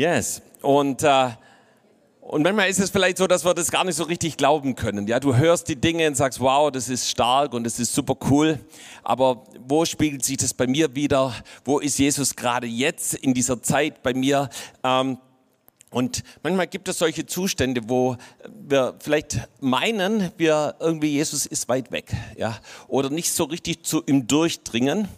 Yes. Und, äh, und manchmal ist es vielleicht so, dass wir das gar nicht so richtig glauben können. Ja, du hörst die Dinge und sagst, wow, das ist stark und das ist super cool. Aber wo spiegelt sich das bei mir wieder? Wo ist Jesus gerade jetzt in dieser Zeit bei mir? Ähm, und manchmal gibt es solche Zustände, wo wir vielleicht meinen, wir irgendwie Jesus ist weit weg, ja, oder nicht so richtig zu ihm durchdringen.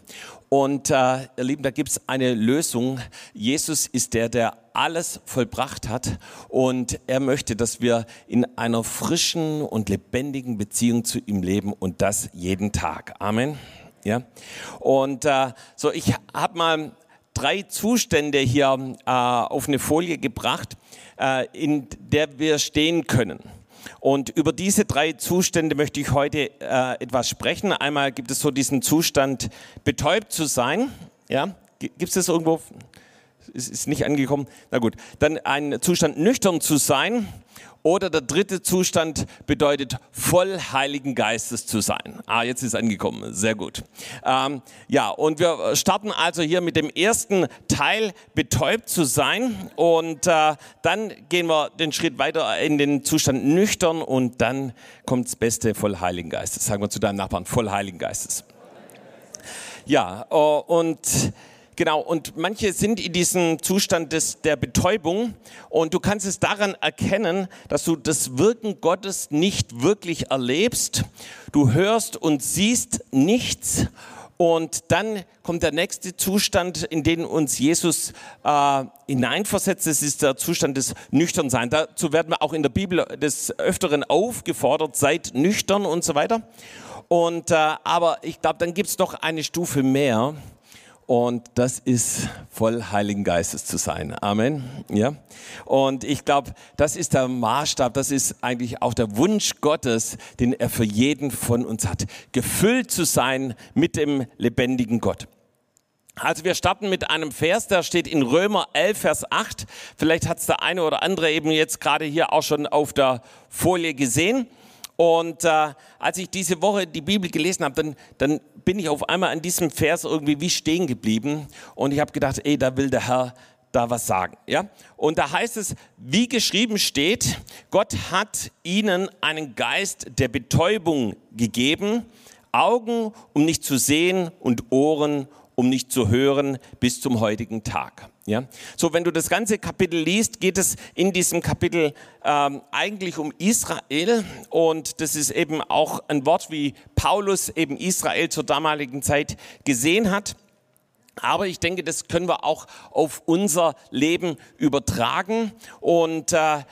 Und äh, ihr Lieben, da gibt es eine Lösung. Jesus ist der, der alles vollbracht hat und er möchte, dass wir in einer frischen und lebendigen Beziehung zu ihm leben und das jeden Tag. Amen. Ja. Und äh, so, ich habe mal drei Zustände hier äh, auf eine Folie gebracht, äh, in der wir stehen können. Und über diese drei Zustände möchte ich heute äh, etwas sprechen. Einmal gibt es so diesen Zustand, betäubt zu sein. Ja? Gibt es das irgendwo? Ist, ist nicht angekommen? Na gut. Dann ein Zustand, nüchtern zu sein. Oder der dritte Zustand bedeutet, voll Heiligen Geistes zu sein. Ah, jetzt ist angekommen. Sehr gut. Ähm, ja, und wir starten also hier mit dem ersten Teil, betäubt zu sein. Und äh, dann gehen wir den Schritt weiter in den Zustand nüchtern und dann kommt das Beste voll Heiligen Geistes. Sagen wir zu deinem Nachbarn, voll Heiligen Geistes. Ja, äh, und Genau, und manche sind in diesem Zustand des, der Betäubung und du kannst es daran erkennen, dass du das Wirken Gottes nicht wirklich erlebst. Du hörst und siehst nichts und dann kommt der nächste Zustand, in den uns Jesus äh, hineinversetzt. Das ist der Zustand des Nüchternseins. Dazu werden wir auch in der Bibel des Öfteren aufgefordert, seid nüchtern und so weiter. Und, äh, aber ich glaube, dann gibt es noch eine Stufe mehr und das ist voll Heiligen Geistes zu sein. Amen. Ja. Und ich glaube, das ist der Maßstab, das ist eigentlich auch der Wunsch Gottes, den er für jeden von uns hat. Gefüllt zu sein mit dem lebendigen Gott. Also wir starten mit einem Vers, der steht in Römer 11, Vers 8. Vielleicht hat es der eine oder andere eben jetzt gerade hier auch schon auf der Folie gesehen. Und äh, als ich diese Woche die Bibel gelesen habe, dann, dann bin ich auf einmal an diesem Vers irgendwie wie stehen geblieben und ich habe gedacht, ey, da will der Herr da was sagen, ja? Und da heißt es, wie geschrieben steht, Gott hat ihnen einen Geist der Betäubung gegeben, Augen, um nicht zu sehen und Ohren, um nicht zu hören, bis zum heutigen Tag. Ja? So, wenn du das ganze Kapitel liest, geht es in diesem Kapitel ähm, eigentlich um Israel und das ist eben auch ein Wort, wie Paulus eben Israel zur damaligen Zeit gesehen hat. Aber ich denke, das können wir auch auf unser Leben übertragen und, äh,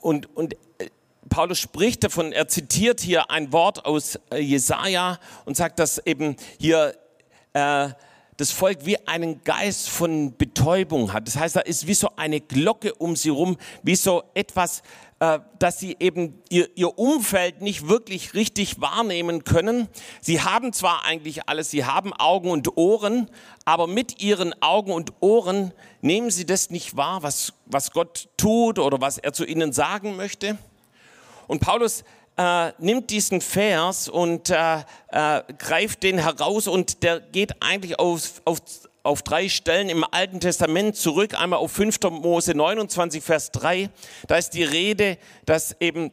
und, und äh, Paulus spricht davon, er zitiert hier ein Wort aus äh, Jesaja und sagt, dass eben hier äh, das Volk wie einen Geist von Betäubung hat. Das heißt, da ist wie so eine Glocke um sie rum, wie so etwas, äh, dass sie eben ihr, ihr Umfeld nicht wirklich richtig wahrnehmen können. Sie haben zwar eigentlich alles, sie haben Augen und Ohren, aber mit ihren Augen und Ohren nehmen sie das nicht wahr, was, was Gott tut oder was er zu ihnen sagen möchte. Und Paulus äh, nimmt diesen Vers und äh, äh, greift den heraus und der geht eigentlich auf, auf, auf drei Stellen im Alten Testament zurück. Einmal auf 5. Mose 29, Vers 3. Da ist die Rede, dass eben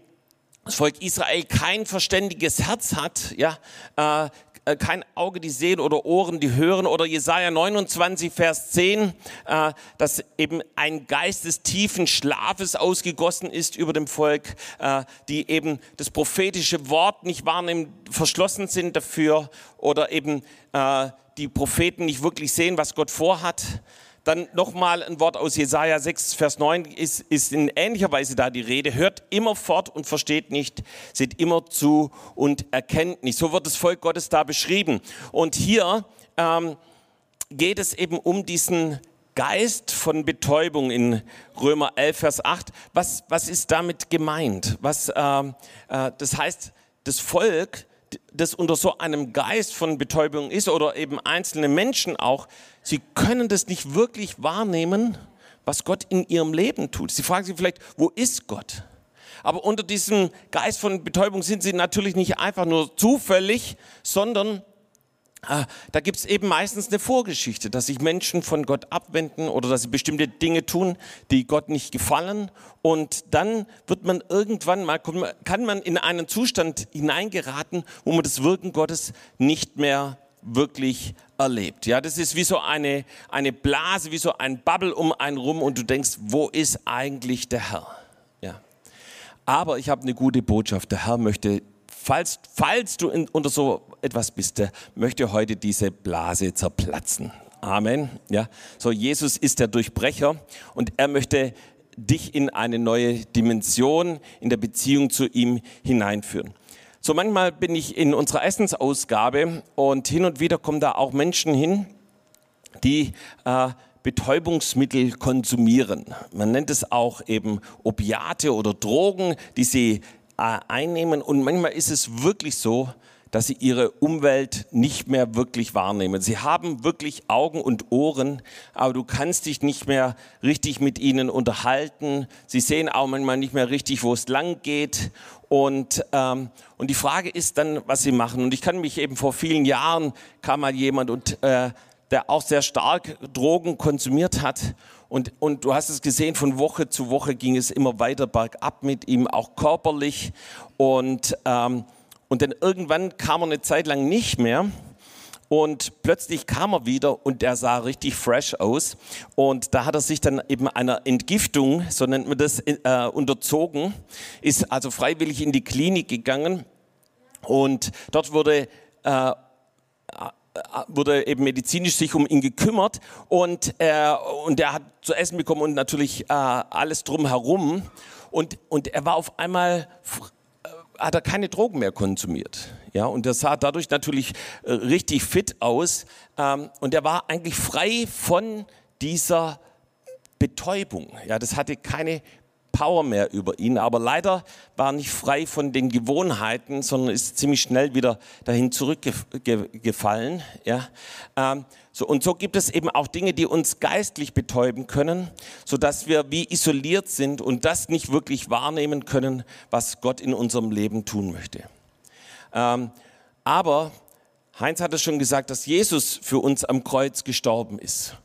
das Volk Israel kein verständiges Herz hat, ja, äh, äh, kein Auge die sehen oder Ohren die hören oder Jesaja 29 Vers 10, äh, dass eben ein Geist des tiefen Schlafes ausgegossen ist über dem Volk, äh, die eben das prophetische Wort nicht wahrnehmen, verschlossen sind dafür oder eben äh, die Propheten nicht wirklich sehen, was Gott vorhat. Dann nochmal ein Wort aus Jesaja 6, Vers 9 ist, ist in ähnlicher Weise da die Rede. Hört immer fort und versteht nicht, seht immer zu und erkennt nicht. So wird das Volk Gottes da beschrieben. Und hier ähm, geht es eben um diesen Geist von Betäubung in Römer 11, Vers 8. Was, was ist damit gemeint? Was, ähm, äh, das heißt, das Volk das unter so einem Geist von Betäubung ist oder eben einzelne Menschen auch, sie können das nicht wirklich wahrnehmen, was Gott in ihrem Leben tut. Sie fragen sich vielleicht, wo ist Gott? Aber unter diesem Geist von Betäubung sind sie natürlich nicht einfach nur zufällig, sondern da gibt es eben meistens eine Vorgeschichte, dass sich Menschen von Gott abwenden oder dass sie bestimmte Dinge tun, die Gott nicht gefallen. Und dann wird man irgendwann mal, kann man in einen Zustand hineingeraten, wo man das Wirken Gottes nicht mehr wirklich erlebt. Ja, das ist wie so eine, eine Blase, wie so ein Bubble um einen rum und du denkst, wo ist eigentlich der Herr? Ja. Aber ich habe eine gute Botschaft. Der Herr möchte falls, falls du in, unter so etwas bist, möchte heute diese Blase zerplatzen. Amen. Ja, so Jesus ist der Durchbrecher und er möchte dich in eine neue Dimension in der Beziehung zu ihm hineinführen. So manchmal bin ich in unserer Essensausgabe und hin und wieder kommen da auch Menschen hin, die äh, Betäubungsmittel konsumieren. Man nennt es auch eben Opiate oder Drogen, die sie einnehmen. Und manchmal ist es wirklich so, dass sie ihre Umwelt nicht mehr wirklich wahrnehmen. Sie haben wirklich Augen und Ohren, aber du kannst dich nicht mehr richtig mit ihnen unterhalten. Sie sehen auch manchmal nicht mehr richtig, wo es lang geht. Und, ähm, und die Frage ist dann, was sie machen. Und ich kann mich eben vor vielen Jahren kam mal jemand und äh, der auch sehr stark Drogen konsumiert hat und, und du hast es gesehen, von Woche zu Woche ging es immer weiter bergab mit ihm, auch körperlich. Und, ähm, und dann irgendwann kam er eine Zeit lang nicht mehr. Und plötzlich kam er wieder und er sah richtig fresh aus. Und da hat er sich dann eben einer Entgiftung, so nennt man das, äh, unterzogen, ist also freiwillig in die Klinik gegangen. Und dort wurde äh, wurde eben medizinisch sich um ihn gekümmert und, äh, und er hat zu essen bekommen und natürlich äh, alles drumherum. Und, und er war auf einmal, äh, hat er keine Drogen mehr konsumiert. Ja, und er sah dadurch natürlich äh, richtig fit aus. Ähm, und er war eigentlich frei von dieser Betäubung. Ja, das hatte keine Power mehr über ihn. Aber leider war er nicht frei von den Gewohnheiten, sondern ist ziemlich schnell wieder dahin zurückgefallen. Ja. Ähm, so, und so gibt es eben auch Dinge, die uns geistlich betäuben können, sodass wir wie isoliert sind und das nicht wirklich wahrnehmen können, was Gott in unserem Leben tun möchte. Ähm, aber Heinz hat es schon gesagt, dass Jesus für uns am Kreuz gestorben ist.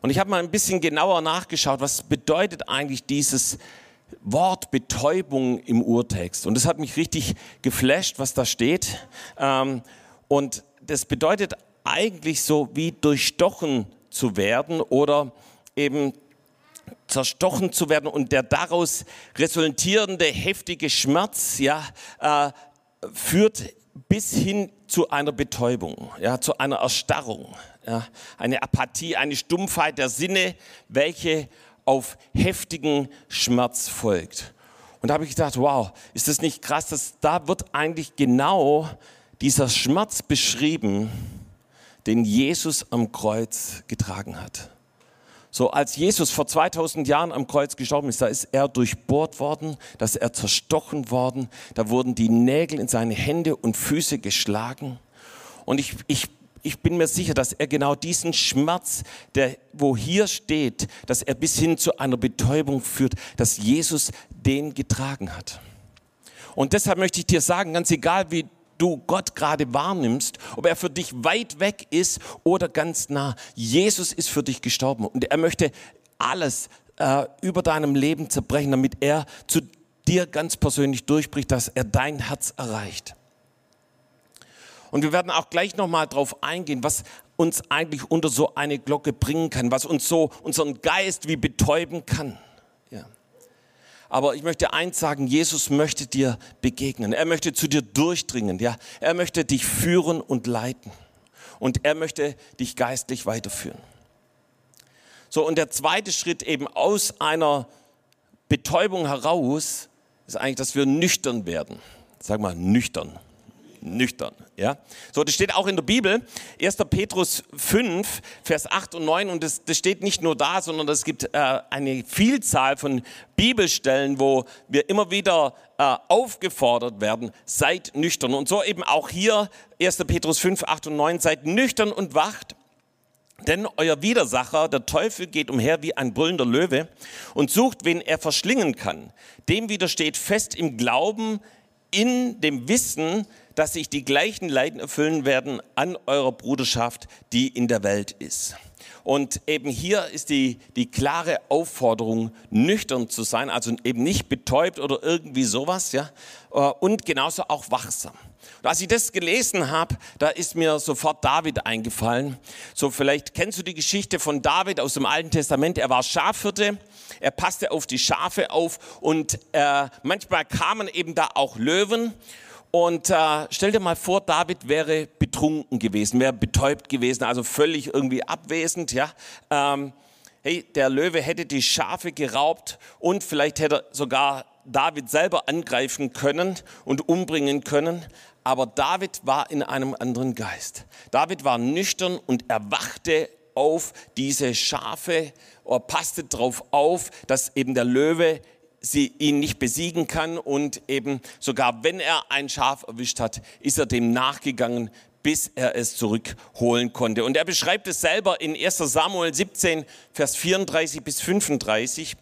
Und ich habe mal ein bisschen genauer nachgeschaut, was bedeutet eigentlich dieses Wort Betäubung im Urtext. Und das hat mich richtig geflasht, was da steht. Ähm, und das bedeutet eigentlich so wie durchstochen zu werden oder eben zerstochen zu werden und der daraus resultierende heftige Schmerz ja, äh, führt bis hin zu einer Betäubung, ja, zu einer Erstarrung, ja, eine Apathie, eine Stumpfheit der Sinne, welche auf heftigen Schmerz folgt. Und da habe ich gedacht, wow, ist das nicht krass, dass da wird eigentlich genau dieser Schmerz beschrieben, den Jesus am Kreuz getragen hat. So als Jesus vor 2000 Jahren am Kreuz gestorben ist, da ist er durchbohrt worden, da ist er zerstochen worden, da wurden die Nägel in seine Hände und Füße geschlagen. Und ich, ich ich bin mir sicher, dass er genau diesen Schmerz, der wo hier steht, dass er bis hin zu einer Betäubung führt, dass Jesus den getragen hat. Und deshalb möchte ich dir sagen, ganz egal wie du Gott gerade wahrnimmst, ob er für dich weit weg ist oder ganz nah, Jesus ist für dich gestorben und er möchte alles äh, über deinem Leben zerbrechen, damit er zu dir ganz persönlich durchbricht, dass er dein Herz erreicht. Und wir werden auch gleich nochmal darauf eingehen, was uns eigentlich unter so eine Glocke bringen kann, was uns so unseren Geist wie betäuben kann. Ja. Aber ich möchte eins sagen, Jesus möchte dir begegnen. Er möchte zu dir durchdringen. Ja. Er möchte dich führen und leiten. Und er möchte dich geistlich weiterführen. So, und der zweite Schritt eben aus einer Betäubung heraus ist eigentlich, dass wir nüchtern werden. Sag mal, nüchtern nüchtern. Ja? So, das steht auch in der Bibel, 1. Petrus 5, Vers 8 und 9. Und das, das steht nicht nur da, sondern es gibt äh, eine Vielzahl von Bibelstellen, wo wir immer wieder äh, aufgefordert werden, seid nüchtern. Und so eben auch hier, 1. Petrus 5, 8 und 9, seid nüchtern und wacht. Denn euer Widersacher, der Teufel, geht umher wie ein brüllender Löwe und sucht, wen er verschlingen kann. Dem widersteht fest im Glauben, in dem Wissen, dass sich die gleichen Leiden erfüllen werden an eurer Bruderschaft, die in der Welt ist. Und eben hier ist die, die klare Aufforderung, nüchtern zu sein, also eben nicht betäubt oder irgendwie sowas, ja, äh, und genauso auch wachsam. Und als ich das gelesen habe, da ist mir sofort David eingefallen. So vielleicht kennst du die Geschichte von David aus dem Alten Testament. Er war Schafhirte, er passte auf die Schafe auf und äh, manchmal kamen eben da auch Löwen. Und äh, stell dir mal vor, David wäre betrunken gewesen, wäre betäubt gewesen, also völlig irgendwie abwesend, ja. Ähm, hey, der Löwe hätte die Schafe geraubt und vielleicht hätte er sogar David selber angreifen können und umbringen können. Aber David war in einem anderen Geist. David war nüchtern und erwachte auf diese Schafe, er passte darauf auf, dass eben der Löwe sie ihn nicht besiegen kann und eben sogar wenn er ein Schaf erwischt hat, ist er dem nachgegangen, bis er es zurückholen konnte. Und er beschreibt es selber in 1 Samuel 17, Vers 34 bis 35.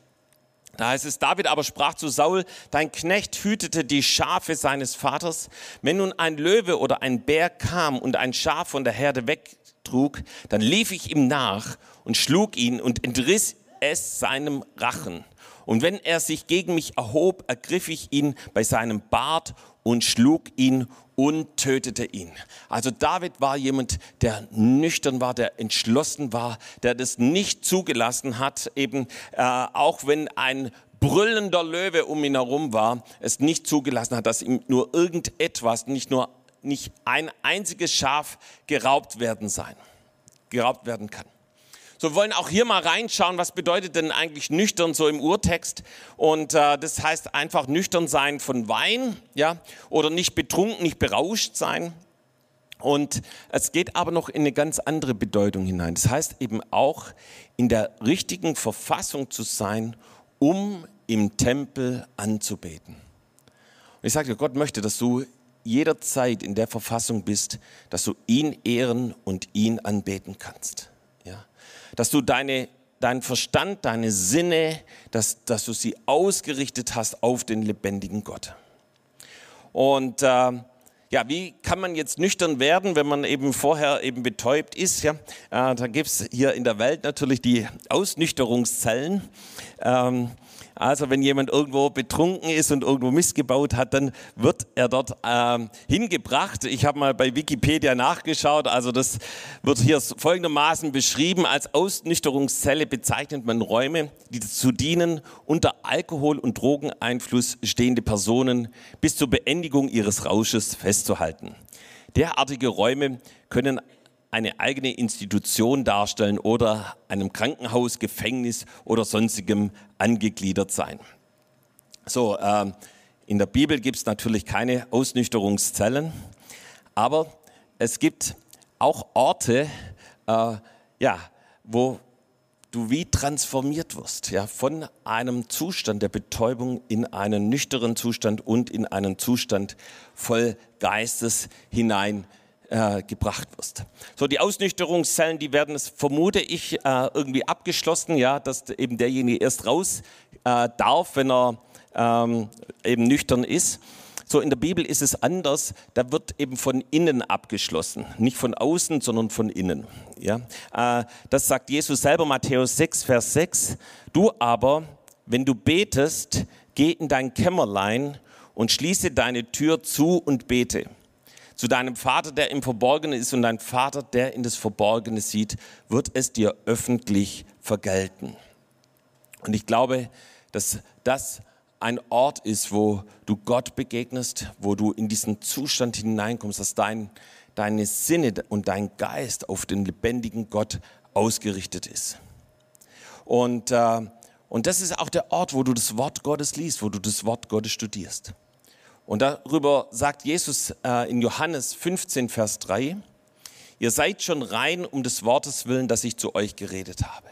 Da heißt es, David aber sprach zu Saul, dein Knecht hütete die Schafe seines Vaters. Wenn nun ein Löwe oder ein Bär kam und ein Schaf von der Herde wegtrug, dann lief ich ihm nach und schlug ihn und entriss es seinem Rachen. Und wenn er sich gegen mich erhob, ergriff ich ihn bei seinem Bart und schlug ihn und tötete ihn. Also David war jemand, der nüchtern war, der entschlossen war, der das nicht zugelassen hat, eben äh, auch wenn ein brüllender Löwe um ihn herum war, es nicht zugelassen hat, dass ihm nur irgendetwas, nicht nur nicht ein einziges Schaf geraubt werden sein, geraubt werden kann. So, wir wollen auch hier mal reinschauen, was bedeutet denn eigentlich nüchtern so im Urtext? Und äh, das heißt einfach nüchtern sein von Wein, ja, oder nicht betrunken, nicht berauscht sein. Und es geht aber noch in eine ganz andere Bedeutung hinein. Das heißt eben auch in der richtigen Verfassung zu sein, um im Tempel anzubeten. Und ich sage dir, Gott möchte, dass du jederzeit in der Verfassung bist, dass du ihn ehren und ihn anbeten kannst dass du deine, deinen Verstand, deine Sinne, dass, dass du sie ausgerichtet hast auf den lebendigen Gott. Und äh, ja, wie kann man jetzt nüchtern werden, wenn man eben vorher eben betäubt ist? Ja, äh, da gibt es hier in der Welt natürlich die Ausnüchterungszellen. Ähm, also wenn jemand irgendwo betrunken ist und irgendwo missgebaut hat, dann wird er dort ähm, hingebracht. Ich habe mal bei Wikipedia nachgeschaut. Also das wird hier folgendermaßen beschrieben. Als Ausnüchterungszelle bezeichnet man Räume, die dazu dienen, unter Alkohol- und Drogeneinfluss stehende Personen bis zur Beendigung ihres Rausches festzuhalten. Derartige Räume können eine eigene Institution darstellen oder einem Krankenhaus, Gefängnis oder sonstigem angegliedert sein. So, äh, in der Bibel gibt es natürlich keine Ausnüchterungszellen, aber es gibt auch Orte, äh, ja, wo du wie transformiert wirst, ja, von einem Zustand der Betäubung in einen nüchternen Zustand und in einen Zustand voll Geistes hinein äh, gebracht wirst. So, die Ausnüchterungszellen, die werden es, vermute ich, äh, irgendwie abgeschlossen, ja, dass eben derjenige erst raus äh, darf, wenn er ähm, eben nüchtern ist. So, in der Bibel ist es anders, da wird eben von innen abgeschlossen, nicht von außen, sondern von innen. Ja? Äh, das sagt Jesus selber, Matthäus 6, Vers 6. Du aber, wenn du betest, geh in dein Kämmerlein und schließe deine Tür zu und bete zu deinem Vater, der im Verborgenen ist und dein Vater, der in das Verborgene sieht, wird es dir öffentlich vergelten. Und ich glaube, dass das ein Ort ist, wo du Gott begegnest, wo du in diesen Zustand hineinkommst, dass dein, deine Sinne und dein Geist auf den lebendigen Gott ausgerichtet ist. Und, äh, und das ist auch der Ort, wo du das Wort Gottes liest, wo du das Wort Gottes studierst. Und darüber sagt Jesus äh, in Johannes 15, Vers 3, ihr seid schon rein um des Wortes willen, das ich zu euch geredet habe.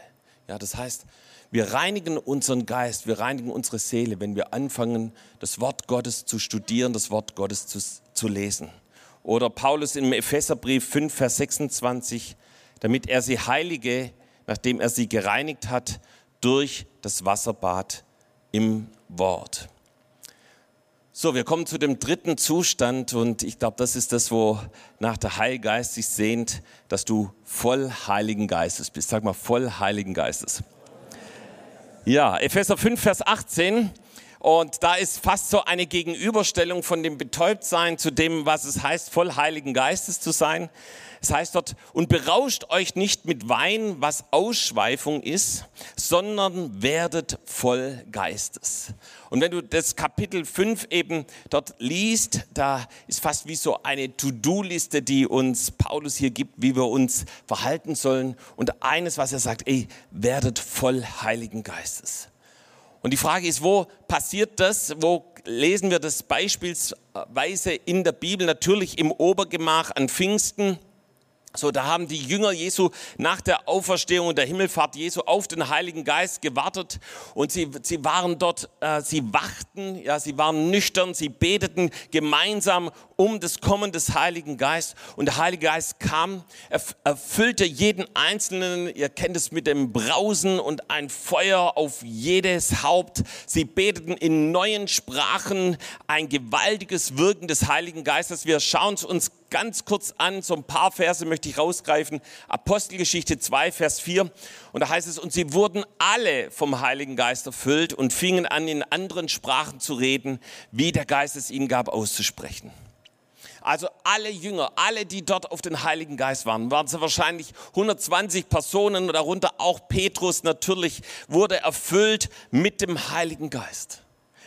Ja, das heißt, wir reinigen unseren Geist, wir reinigen unsere Seele, wenn wir anfangen, das Wort Gottes zu studieren, das Wort Gottes zu, zu lesen. Oder Paulus im Epheserbrief 5, Vers 26, damit er sie heilige, nachdem er sie gereinigt hat, durch das Wasserbad im Wort. So, wir kommen zu dem dritten Zustand und ich glaube, das ist das, wo nach der Heilgeist sich sehnt, dass du voll Heiligen Geistes bist. Sag mal, voll Heiligen Geistes. Ja, Epheser 5, Vers 18. Und da ist fast so eine Gegenüberstellung von dem Betäubtsein zu dem, was es heißt, voll Heiligen Geistes zu sein. Es heißt dort, und berauscht euch nicht mit Wein, was Ausschweifung ist, sondern werdet voll Geistes. Und wenn du das Kapitel 5 eben dort liest, da ist fast wie so eine To-Do-Liste, die uns Paulus hier gibt, wie wir uns verhalten sollen. Und eines, was er sagt, ey, werdet voll Heiligen Geistes. Und die Frage ist, wo passiert das? Wo lesen wir das beispielsweise in der Bibel? Natürlich im Obergemach an Pfingsten. So, da haben die Jünger Jesu nach der Auferstehung und der Himmelfahrt Jesu auf den Heiligen Geist gewartet und sie, sie waren dort, äh, sie wachten, ja, sie waren nüchtern, sie beteten gemeinsam um das Kommen des Heiligen Geistes und der Heilige Geist kam, erfüllte jeden Einzelnen, ihr kennt es mit dem Brausen und ein Feuer auf jedes Haupt. Sie beteten in neuen Sprachen, ein gewaltiges Wirken des Heiligen Geistes. Wir schauen es uns ganz kurz an, so ein paar Verse möchte ich rausgreifen. Apostelgeschichte 2, Vers 4. Und da heißt es, und sie wurden alle vom Heiligen Geist erfüllt und fingen an, in anderen Sprachen zu reden, wie der Geist es ihnen gab, auszusprechen. Also alle Jünger, alle, die dort auf den Heiligen Geist waren, waren es wahrscheinlich 120 Personen, darunter auch Petrus natürlich, wurde erfüllt mit dem Heiligen Geist.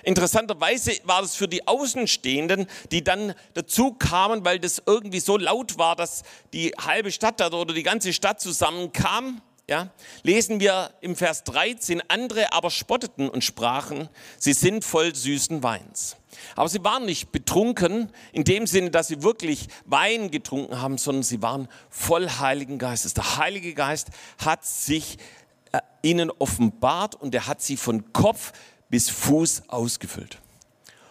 Interessanterweise war das für die Außenstehenden, die dann dazu kamen, weil das irgendwie so laut war, dass die halbe Stadt oder die ganze Stadt zusammenkam. Ja, lesen wir im Vers 13, andere aber spotteten und sprachen, sie sind voll süßen Weins. Aber sie waren nicht betrunken in dem Sinne, dass sie wirklich Wein getrunken haben, sondern sie waren voll Heiligen Geistes. Der Heilige Geist hat sich äh, ihnen offenbart und er hat sie von Kopf bis Fuß ausgefüllt.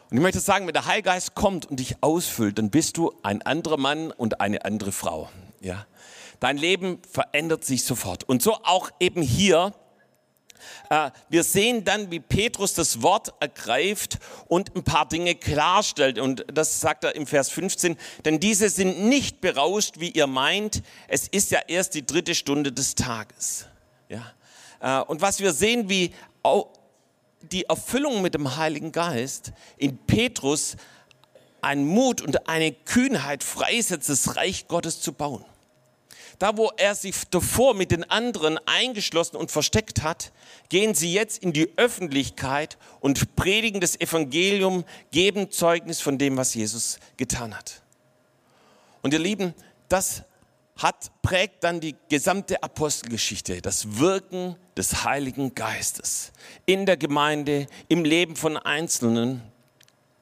Und ich möchte sagen, wenn der Heilgeist kommt und dich ausfüllt, dann bist du ein anderer Mann und eine andere Frau. Ja? Dein Leben verändert sich sofort. Und so auch eben hier. Äh, wir sehen dann, wie Petrus das Wort ergreift und ein paar Dinge klarstellt. Und das sagt er im Vers 15. Denn diese sind nicht berauscht, wie ihr meint. Es ist ja erst die dritte Stunde des Tages. Ja? Äh, und was wir sehen, wie die Erfüllung mit dem Heiligen Geist in Petrus einen Mut und eine Kühnheit freisetzt, das Reich Gottes zu bauen. Da, wo er sich davor mit den anderen eingeschlossen und versteckt hat, gehen sie jetzt in die Öffentlichkeit und predigen das Evangelium, geben Zeugnis von dem, was Jesus getan hat. Und ihr Lieben, das hat, prägt dann die gesamte Apostelgeschichte, das Wirken des Heiligen Geistes in der Gemeinde, im Leben von Einzelnen.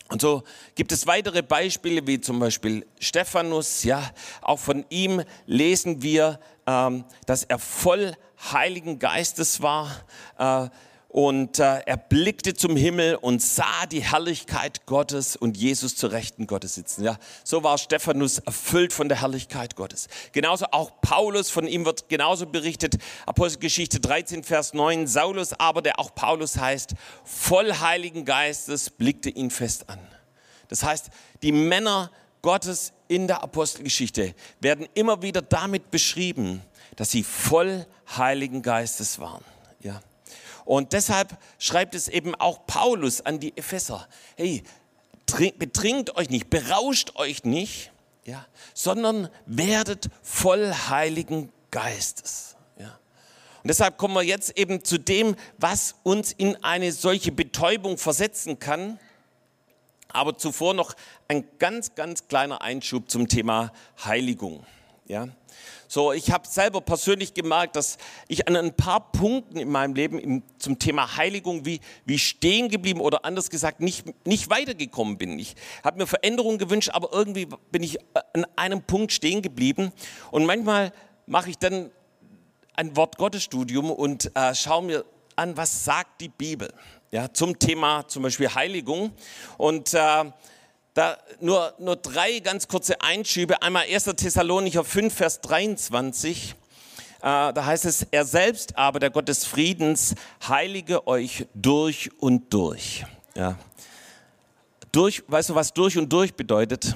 Und so gibt es weitere Beispiele, wie zum Beispiel Stephanus. Ja, auch von ihm lesen wir, ähm, dass er voll Heiligen Geistes war. Äh, und äh, er blickte zum Himmel und sah die Herrlichkeit Gottes und Jesus zur Rechten Gottes sitzen. Ja, so war Stephanus erfüllt von der Herrlichkeit Gottes. Genauso auch Paulus, von ihm wird genauso berichtet, Apostelgeschichte 13, Vers 9, Saulus aber, der auch Paulus heißt, voll Heiligen Geistes blickte ihn fest an. Das heißt, die Männer Gottes in der Apostelgeschichte werden immer wieder damit beschrieben, dass sie voll Heiligen Geistes waren. Ja. Und deshalb schreibt es eben auch Paulus an die Epheser. Hey, betrinkt euch nicht, berauscht euch nicht, ja, sondern werdet voll Heiligen Geistes. Ja. Und deshalb kommen wir jetzt eben zu dem, was uns in eine solche Betäubung versetzen kann. Aber zuvor noch ein ganz, ganz kleiner Einschub zum Thema Heiligung. Ja. So, ich habe selber persönlich gemerkt, dass ich an ein paar Punkten in meinem Leben im, zum Thema Heiligung wie, wie stehen geblieben oder anders gesagt nicht, nicht weitergekommen bin. Ich habe mir Veränderungen gewünscht, aber irgendwie bin ich an einem Punkt stehen geblieben. Und manchmal mache ich dann ein Wort Gottes Studium und äh, schaue mir an, was sagt die Bibel ja, zum Thema zum Beispiel Heiligung. Und äh, da nur, nur drei ganz kurze Einschübe. Einmal 1. Thessalonicher 5, Vers 23. Äh, da heißt es, er selbst aber, der Gott des Friedens, heilige euch durch und durch. Ja. durch, weißt du, was durch und durch bedeutet?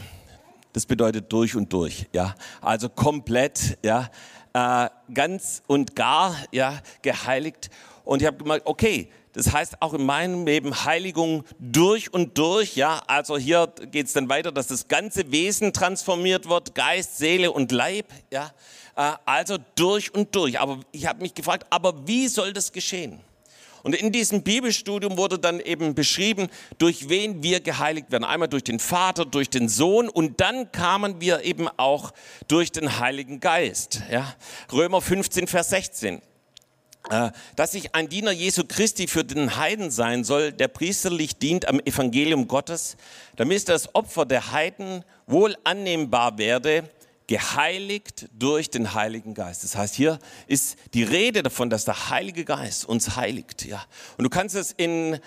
Das bedeutet durch und durch, ja. Also komplett, ja. Äh, ganz und gar, ja, geheiligt. Und ich habe gemerkt, okay, das heißt auch in meinem Leben Heiligung durch und durch, ja. Also hier geht es dann weiter, dass das ganze Wesen transformiert wird, Geist, Seele und Leib, ja. Äh, also durch und durch. Aber ich habe mich gefragt, aber wie soll das geschehen? Und in diesem Bibelstudium wurde dann eben beschrieben, durch wen wir geheiligt werden. Einmal durch den Vater, durch den Sohn und dann kamen wir eben auch durch den Heiligen Geist. Ja? Römer 15, Vers 16. Äh, dass ich ein Diener Jesu Christi für den Heiden sein soll, der priesterlich dient am Evangelium Gottes, damit das Opfer der Heiden wohl annehmbar werde, geheiligt durch den Heiligen Geist. Das heißt, hier ist die Rede davon, dass der Heilige Geist uns heiligt. Ja. Und du kannst es in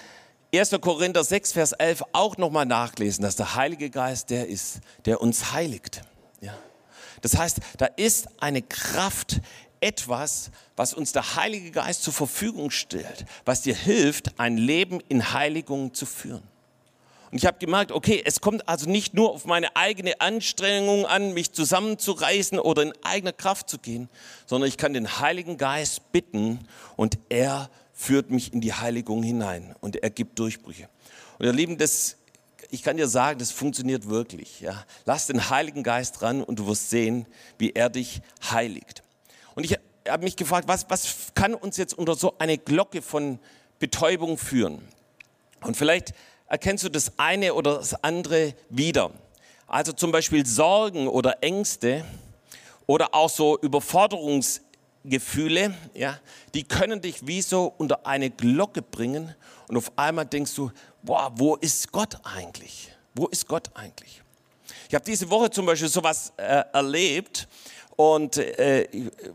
1. Korinther 6, Vers 11 auch nochmal nachlesen, dass der Heilige Geist der ist, der uns heiligt. Ja. Das heißt, da ist eine Kraft, etwas, was uns der Heilige Geist zur Verfügung stellt, was dir hilft, ein Leben in Heiligung zu führen. Und ich habe gemerkt, okay, es kommt also nicht nur auf meine eigene Anstrengung an, mich zusammenzureißen oder in eigener Kraft zu gehen, sondern ich kann den Heiligen Geist bitten und er führt mich in die Heiligung hinein und er gibt Durchbrüche. Und ihr Lieben, das, ich kann dir sagen, das funktioniert wirklich. Ja. Lass den Heiligen Geist ran und du wirst sehen, wie er dich heiligt. Und ich habe mich gefragt, was, was kann uns jetzt unter so eine Glocke von Betäubung führen? Und vielleicht erkennst du das eine oder das andere wieder. Also zum Beispiel Sorgen oder Ängste oder auch so Überforderungsgefühle, ja, die können dich wie so unter eine Glocke bringen und auf einmal denkst du, boah, wo ist Gott eigentlich? Wo ist Gott eigentlich? Ich habe diese Woche zum Beispiel sowas äh, erlebt und äh,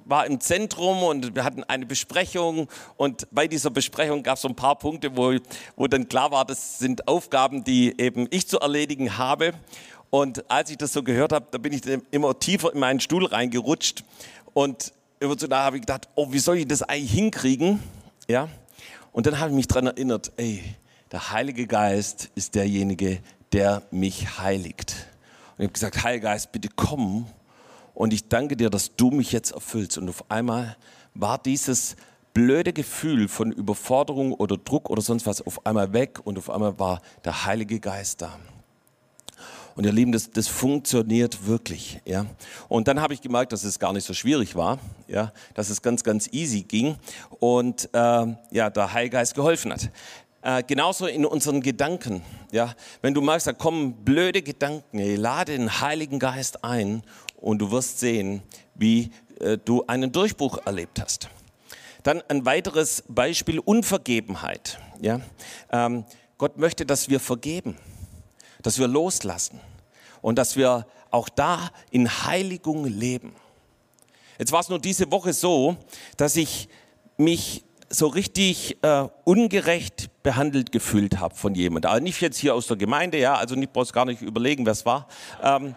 war im Zentrum und wir hatten eine Besprechung und bei dieser Besprechung gab es so ein paar Punkte, wo, wo dann klar war, das sind Aufgaben, die eben ich zu erledigen habe. Und als ich das so gehört habe, da bin ich immer tiefer in meinen Stuhl reingerutscht und emotional habe ich gedacht, oh, wie soll ich das eigentlich hinkriegen? Ja. Und dann habe ich mich daran erinnert, ey, der Heilige Geist ist derjenige, der mich heiligt. Und ich habe gesagt, Heiliger Geist, bitte komm und ich danke dir, dass du mich jetzt erfüllst. Und auf einmal war dieses blöde Gefühl von Überforderung oder Druck oder sonst was auf einmal weg und auf einmal war der Heilige Geist da. Und ihr Lieben, das, das funktioniert wirklich. Ja. Und dann habe ich gemerkt, dass es gar nicht so schwierig war, ja, dass es ganz, ganz easy ging und äh, ja, der Heilgeist geholfen hat. Äh, genauso in unseren Gedanken. Ja, wenn du magst, da kommen blöde Gedanken, lade den Heiligen Geist ein und du wirst sehen, wie äh, du einen Durchbruch erlebt hast. Dann ein weiteres Beispiel, Unvergebenheit. Ja? Ähm, Gott möchte, dass wir vergeben, dass wir loslassen und dass wir auch da in Heiligung leben. Jetzt war es nur diese Woche so, dass ich mich so richtig äh, ungerecht behandelt gefühlt habe von jemandem. Also nicht jetzt hier aus der Gemeinde, ja, also nicht brauchst gar nicht überlegen, wer es war. Ähm,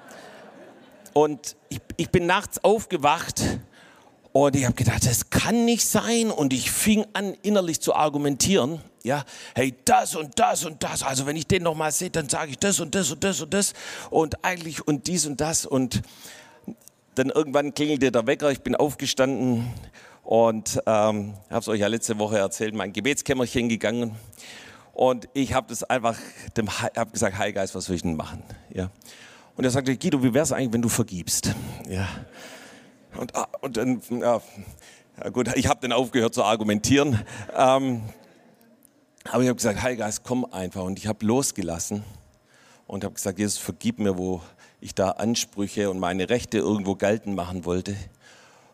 und ich, ich bin nachts aufgewacht und ich habe gedacht, das kann nicht sein. Und ich fing an, innerlich zu argumentieren. Ja, hey, das und das und das. Also wenn ich den noch mal sehe, dann sage ich das und das und das und das. Und eigentlich und dies und das. Und dann irgendwann klingelte der Wecker. Ich bin aufgestanden und ähm, habe es euch ja letzte Woche erzählt, mein Gebetskämmerchen gegangen. Und ich habe das einfach dem hab gesagt, Heilgeist, was soll ich denn machen? Ja. Und er sagte, Guido, wie wäre es eigentlich, wenn du vergibst? Ja. Und, ah, und dann, ja, gut, ich habe dann aufgehört zu argumentieren. Ähm, aber ich habe gesagt, Heilgeist, komm einfach. Und ich habe losgelassen und habe gesagt, Jesus, vergib mir, wo ich da Ansprüche und meine Rechte irgendwo geltend machen wollte.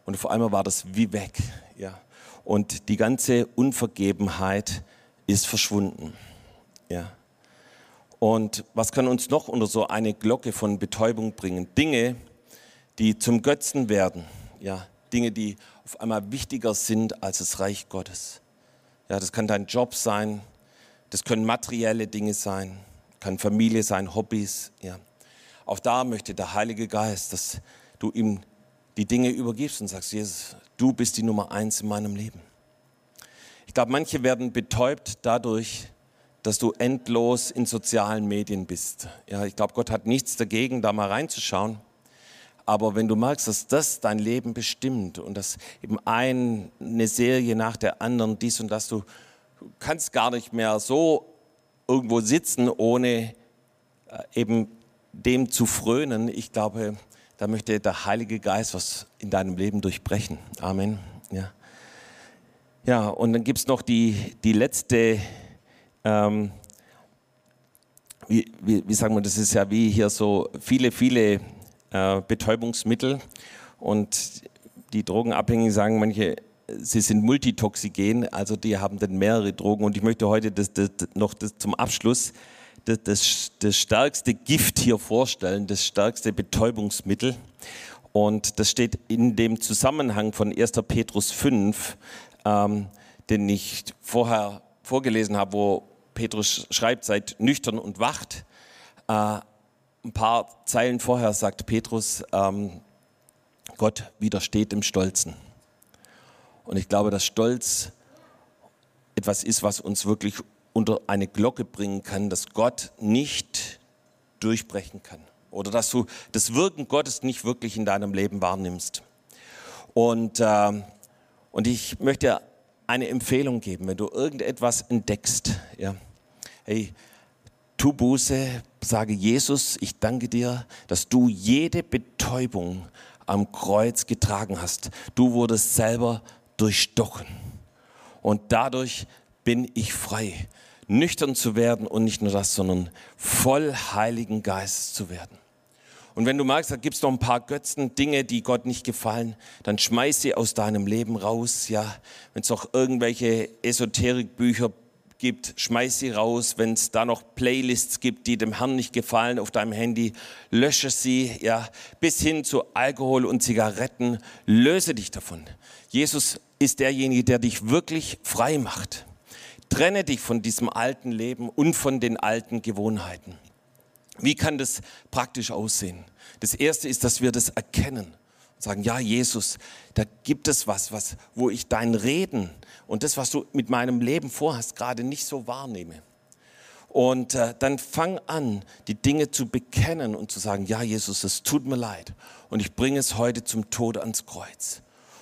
Und vor allem war das wie weg. Ja. Und die ganze Unvergebenheit ist verschwunden. Ja. Und was kann uns noch unter so eine Glocke von Betäubung bringen? Dinge, die zum Götzen werden. Ja, Dinge, die auf einmal wichtiger sind als das Reich Gottes. Ja, das kann dein Job sein, das können materielle Dinge sein, kann Familie sein, Hobbys. Ja. Auch da möchte der Heilige Geist, dass du ihm die Dinge übergibst und sagst, Jesus, du bist die Nummer eins in meinem Leben. Ich glaube, manche werden betäubt dadurch, dass du endlos in sozialen Medien bist. Ja, ich glaube, Gott hat nichts dagegen, da mal reinzuschauen. Aber wenn du merkst, dass das dein Leben bestimmt und dass eben eine Serie nach der anderen dies und das, du kannst gar nicht mehr so irgendwo sitzen, ohne äh, eben dem zu frönen. Ich glaube, da möchte der Heilige Geist was in deinem Leben durchbrechen. Amen. Ja, ja und dann gibt es noch die, die letzte ähm, wie, wie, wie, sagen wir, das ist ja wie hier so viele, viele äh, Betäubungsmittel und die Drogenabhängigen sagen manche, sie sind multitoxigen, also die haben dann mehrere Drogen und ich möchte heute das, das, noch das, zum Abschluss das, das, stärkste Gift hier vorstellen, das stärkste Betäubungsmittel und das steht in dem Zusammenhang von 1. Petrus 5, ähm, den ich vorher vorgelesen habe, wo Petrus schreibt, seid nüchtern und wacht. Äh, ein paar Zeilen vorher sagt Petrus, ähm, Gott widersteht dem Stolzen. Und ich glaube, dass Stolz etwas ist, was uns wirklich unter eine Glocke bringen kann, dass Gott nicht durchbrechen kann. Oder dass du das Wirken Gottes nicht wirklich in deinem Leben wahrnimmst. Und, äh, und ich möchte eine Empfehlung geben, wenn du irgendetwas entdeckst, ja, hey, tu Buße, sage Jesus, ich danke dir, dass du jede Betäubung am Kreuz getragen hast. Du wurdest selber durchstochen. Und dadurch bin ich frei, nüchtern zu werden und nicht nur das, sondern voll Heiligen Geistes zu werden. Und wenn du magst, da gibt es noch ein paar Götzen, Dinge, die Gott nicht gefallen, dann schmeiß sie aus deinem Leben raus. Ja, wenn es noch irgendwelche Esoterikbücher gibt, schmeiß sie raus. Wenn es da noch Playlists gibt, die dem Herrn nicht gefallen auf deinem Handy, lösche sie. Ja, bis hin zu Alkohol und Zigaretten, löse dich davon. Jesus ist derjenige, der dich wirklich frei macht. Trenne dich von diesem alten Leben und von den alten Gewohnheiten. Wie kann das praktisch aussehen? Das erste ist, dass wir das erkennen und sagen, ja, Jesus, da gibt es was, was, wo ich dein Reden und das, was du mit meinem Leben vorhast, gerade nicht so wahrnehme. Und äh, dann fang an, die Dinge zu bekennen und zu sagen, ja, Jesus, es tut mir leid und ich bringe es heute zum Tod ans Kreuz.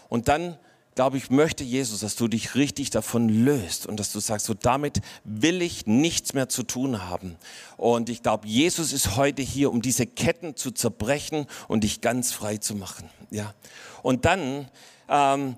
Und dann glaube ich, möchte Jesus, dass du dich richtig davon löst und dass du sagst, so damit will ich nichts mehr zu tun haben. Und ich glaube, Jesus ist heute hier, um diese Ketten zu zerbrechen und dich ganz frei zu machen. Ja. Und dann ähm,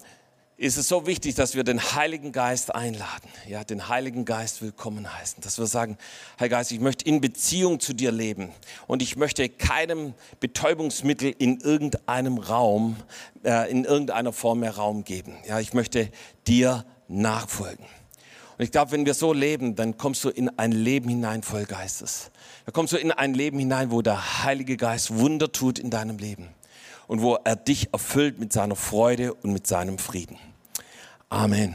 ist es so wichtig, dass wir den Heiligen Geist einladen, ja, den Heiligen Geist willkommen heißen, dass wir sagen, Heiliger Geist, ich möchte in Beziehung zu dir leben und ich möchte keinem Betäubungsmittel in irgendeinem Raum, äh, in irgendeiner Form mehr Raum geben. Ja, ich möchte dir nachfolgen. Und ich glaube, wenn wir so leben, dann kommst du in ein Leben hinein voll Geistes. Da kommst du in ein Leben hinein, wo der Heilige Geist Wunder tut in deinem Leben und wo er dich erfüllt mit seiner Freude und mit seinem Frieden. Amen.